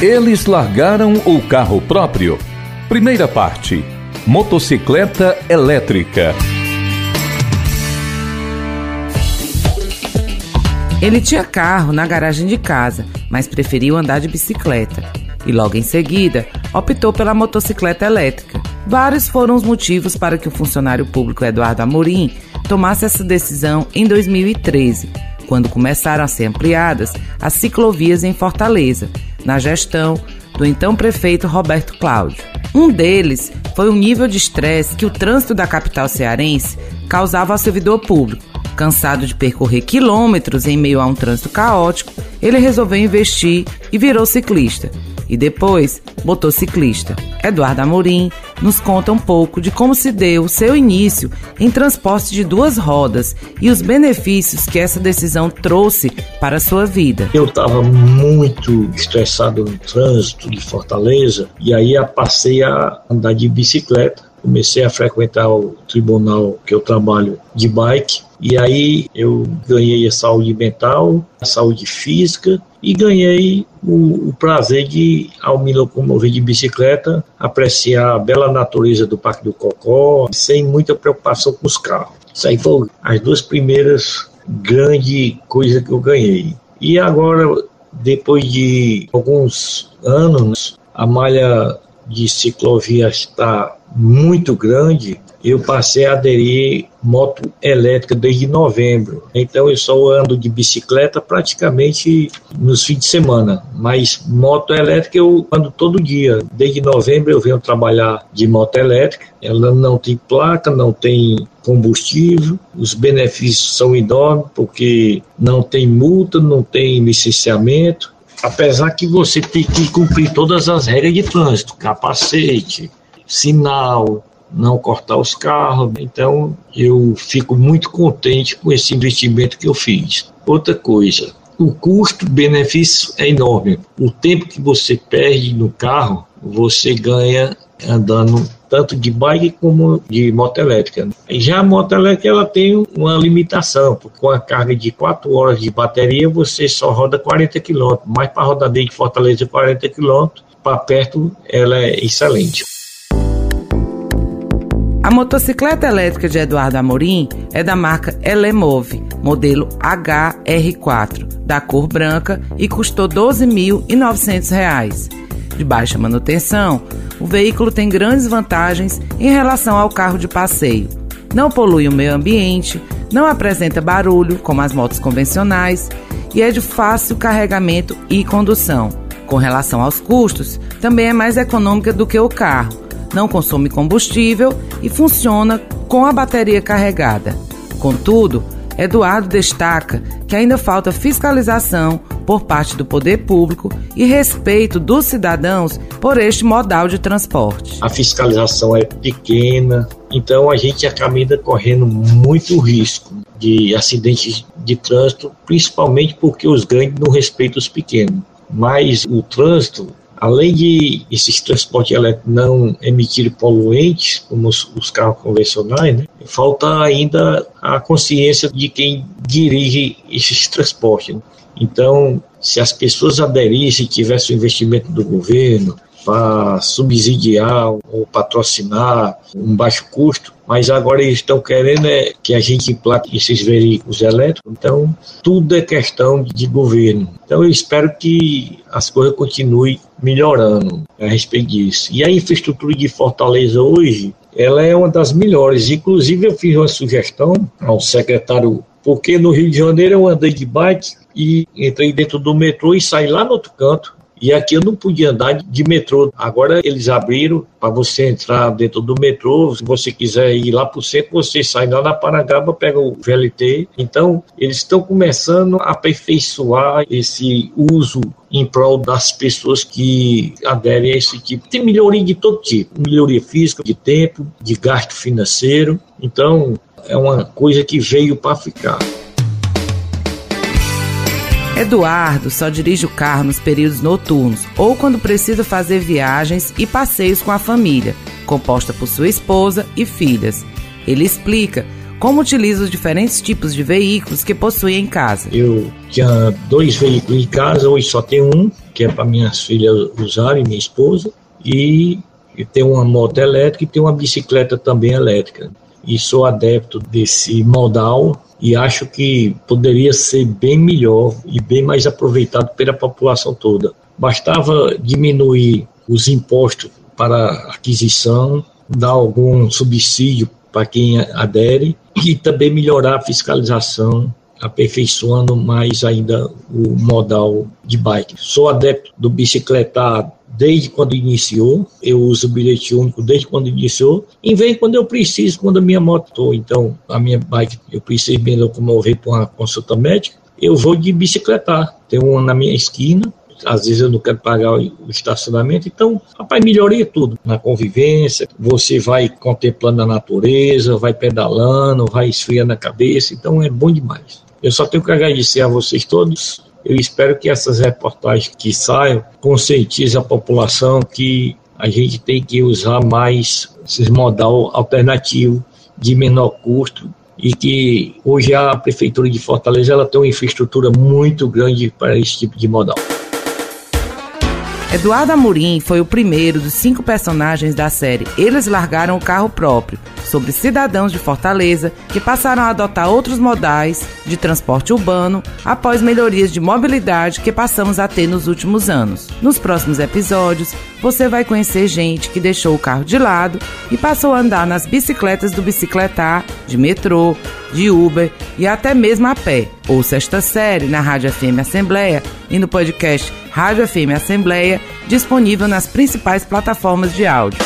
Eles largaram o carro próprio. Primeira parte: motocicleta elétrica. Ele tinha carro na garagem de casa, mas preferiu andar de bicicleta. E logo em seguida, optou pela motocicleta elétrica. Vários foram os motivos para que o funcionário público Eduardo Amorim tomasse essa decisão em 2013, quando começaram a ser ampliadas as ciclovias em Fortaleza, na gestão do então prefeito Roberto Cláudio. Um deles foi o nível de estresse que o trânsito da capital cearense causava ao servidor público. Cansado de percorrer quilômetros em meio a um trânsito caótico, ele resolveu investir e virou ciclista e depois motociclista. Eduardo Amorim nos conta um pouco de como se deu o seu início em transporte de duas rodas e os benefícios que essa decisão trouxe para a sua vida. Eu estava muito estressado no trânsito de Fortaleza e aí passei a andar de bicicleta comecei a frequentar o tribunal que eu trabalho de bike e aí eu ganhei a saúde mental, a saúde física e ganhei o, o, prazer de, ao me locomover de bicicleta, apreciar a bela natureza do Parque do Cocó, sem muita preocupação com os carros. Isso aí foram as duas primeiras grandes coisas que eu ganhei. E agora, depois de alguns anos, a malha de ciclovia está muito grande, eu passei a aderir moto elétrica desde novembro. Então eu só ando de bicicleta praticamente nos fins de semana, mas moto elétrica eu ando todo dia. Desde novembro eu venho trabalhar de moto elétrica. Ela não tem placa, não tem combustível, os benefícios são enormes porque não tem multa, não tem licenciamento. Apesar que você tem que cumprir todas as regras de trânsito, capacete, sinal, não cortar os carros. Então, eu fico muito contente com esse investimento que eu fiz. Outra coisa, o custo-benefício é enorme. O tempo que você perde no carro, você ganha andando tanto de bike como de moto elétrica. Já a moto elétrica ela tem uma limitação, porque com a carga de 4 horas de bateria você só roda 40 km, mas para rodar desde Fortaleza 40 km, para perto ela é excelente. A motocicleta elétrica de Eduardo Amorim é da marca Elemove, modelo HR4, da cor branca e custou R$ 12.900. De baixa manutenção, o veículo tem grandes vantagens em relação ao carro de passeio. Não polui o meio ambiente, não apresenta barulho como as motos convencionais e é de fácil carregamento e condução. Com relação aos custos, também é mais econômica do que o carro não consome combustível e funciona com a bateria carregada. Contudo, Eduardo destaca que ainda falta fiscalização por parte do poder público e respeito dos cidadãos por este modal de transporte. A fiscalização é pequena, então a gente acaba correndo muito risco de acidentes de trânsito, principalmente porque os grandes não respeitam os pequenos. Mas o trânsito Além de esses transportes elétricos não emitirem poluentes, como os, os carros convencionais, né, falta ainda a consciência de quem dirige esses transportes. Né. Então, se as pessoas aderissem, tivessem o investimento do governo, para subsidiar ou patrocinar um baixo custo, mas agora eles estão querendo é que a gente implante esses veículos elétricos, então tudo é questão de governo. Então eu espero que as coisas continuem melhorando a respeito disso. E a infraestrutura de Fortaleza hoje, ela é uma das melhores. Inclusive eu fiz uma sugestão ao secretário, porque no Rio de Janeiro eu andei de bike e entrei dentro do metrô e saí lá no outro canto e aqui eu não podia andar de metrô. Agora eles abriram para você entrar dentro do metrô. Se você quiser ir lá para o centro, você sai lá na Parangaba, pega o VLT. Então, eles estão começando a aperfeiçoar esse uso em prol das pessoas que aderem a esse tipo. Tem melhoria de todo tipo: melhoria física, de tempo, de gasto financeiro. Então, é uma coisa que veio para ficar. Eduardo só dirige o carro nos períodos noturnos ou quando precisa fazer viagens e passeios com a família, composta por sua esposa e filhas. Ele explica como utiliza os diferentes tipos de veículos que possui em casa. Eu tinha dois veículos em casa, hoje só tenho um, que é para minhas filhas usarem, minha esposa, e tem uma moto elétrica e tem uma bicicleta também elétrica. E sou adepto desse modal e acho que poderia ser bem melhor e bem mais aproveitado pela população toda. Bastava diminuir os impostos para aquisição, dar algum subsídio para quem adere e também melhorar a fiscalização, aperfeiçoando mais ainda o modal de bike. Sou adepto do bicicletar desde quando iniciou, eu uso o bilhete único desde quando iniciou, e vem quando eu preciso, quando a minha moto. Então, a minha bike, eu preciso me locomover para uma consulta médica, eu vou de bicicletar. Tem uma na minha esquina, às vezes eu não quero pagar o estacionamento, então, rapaz, melhoria tudo na convivência, você vai contemplando a natureza, vai pedalando, vai esfriando a cabeça, então é bom demais. Eu só tenho que agradecer a vocês todos. Eu espero que essas reportagens que saiam conscientizem a população que a gente tem que usar mais esses modal alternativo de menor custo e que hoje a prefeitura de Fortaleza ela tem uma infraestrutura muito grande para esse tipo de modal. Eduardo Amorim foi o primeiro dos cinco personagens da série Eles Largaram o Carro Próprio, sobre cidadãos de Fortaleza que passaram a adotar outros modais de transporte urbano após melhorias de mobilidade que passamos a ter nos últimos anos. Nos próximos episódios, você vai conhecer gente que deixou o carro de lado e passou a andar nas bicicletas do bicicletar, de metrô, de Uber e até mesmo a pé. Ouça esta série na Rádio FM Assembleia e no podcast Rádio FM Assembleia, disponível nas principais plataformas de áudio.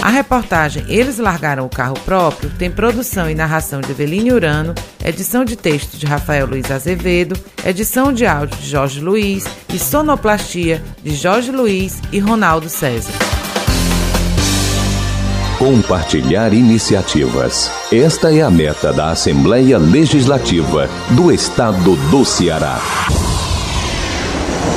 A reportagem Eles Largaram o Carro Próprio tem produção e narração de Eveline Urano, edição de texto de Rafael Luiz Azevedo, edição de áudio de Jorge Luiz e sonoplastia de Jorge Luiz e Ronaldo César. Compartilhar iniciativas. Esta é a meta da Assembleia Legislativa do Estado do Ceará.